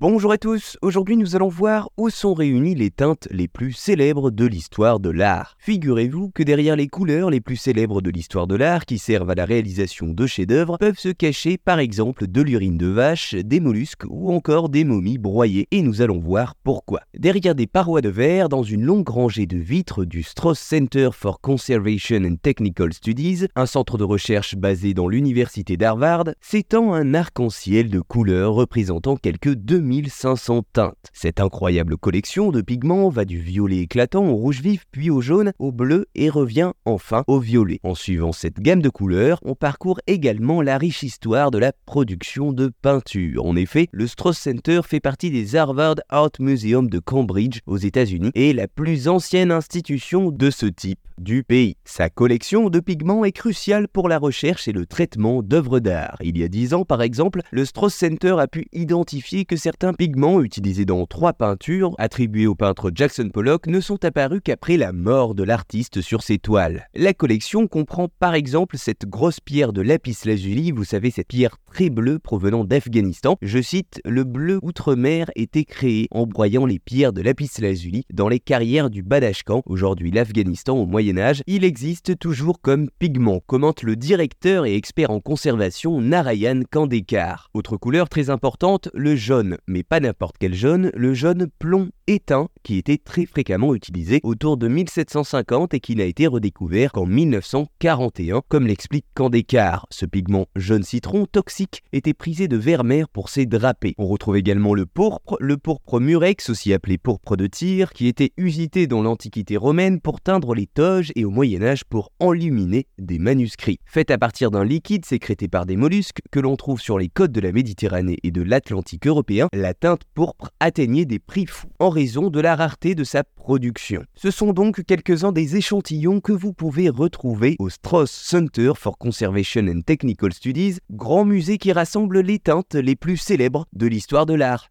Bonjour à tous, aujourd'hui nous allons voir où sont réunies les teintes les plus célèbres de l'histoire de l'art. Figurez-vous que derrière les couleurs les plus célèbres de l'histoire de l'art qui servent à la réalisation de chefs-d'œuvre peuvent se cacher par exemple de l'urine de vache, des mollusques ou encore des momies broyées et nous allons voir pourquoi. Derrière des parois de verre dans une longue rangée de vitres du Strauss Center for Conservation and Technical Studies, un centre de recherche basé dans l'université d'Harvard, s'étend un arc-en-ciel de couleurs représentant quelques 2000 1500 teintes. Cette incroyable collection de pigments va du violet éclatant au rouge vif puis au jaune, au bleu et revient enfin au violet. En suivant cette gamme de couleurs, on parcourt également la riche histoire de la production de peinture. En effet, le Strauss Center fait partie des Harvard Art Museum de Cambridge aux États-Unis et la plus ancienne institution de ce type du pays. Sa collection de pigments est cruciale pour la recherche et le traitement d'œuvres d'art. Il y a dix ans, par exemple, le Strauss Center a pu identifier que certains pigments utilisés dans trois peintures, attribuées au peintre Jackson Pollock, ne sont apparus qu'après la mort de l'artiste sur ses toiles. La collection comprend par exemple cette grosse pierre de lapis lazuli, vous savez cette pierre très bleue provenant d'Afghanistan. Je cite, le bleu outre-mer était créé en broyant les pierres de lapis lazuli dans les carrières du Badashkan, aujourd'hui l'Afghanistan au Moyen Âge, il existe toujours comme pigment, commente le directeur et expert en conservation Narayan Kandekar. Autre couleur très importante, le jaune, mais pas n'importe quel jaune, le jaune plomb éteint qui était très fréquemment utilisé autour de 1750 et qui n'a été redécouvert qu'en 1941, comme l'explique Kandekar. Ce pigment jaune citron toxique était prisé de Vermeer pour ses drapés. On retrouve également le pourpre, le pourpre murex, aussi appelé pourpre de tir, qui était usité dans l'Antiquité romaine pour teindre les toges et au Moyen Âge pour enluminer des manuscrits. Fait à partir d'un liquide sécrété par des mollusques que l'on trouve sur les côtes de la Méditerranée et de l'Atlantique européen, la teinte pourpre atteignait des prix fous en raison de la rareté de sa production. Ce sont donc quelques-uns des échantillons que vous pouvez retrouver au Strauss Center for Conservation and Technical Studies, grand qui rassemble les teintes les plus célèbres de l'histoire de l'art.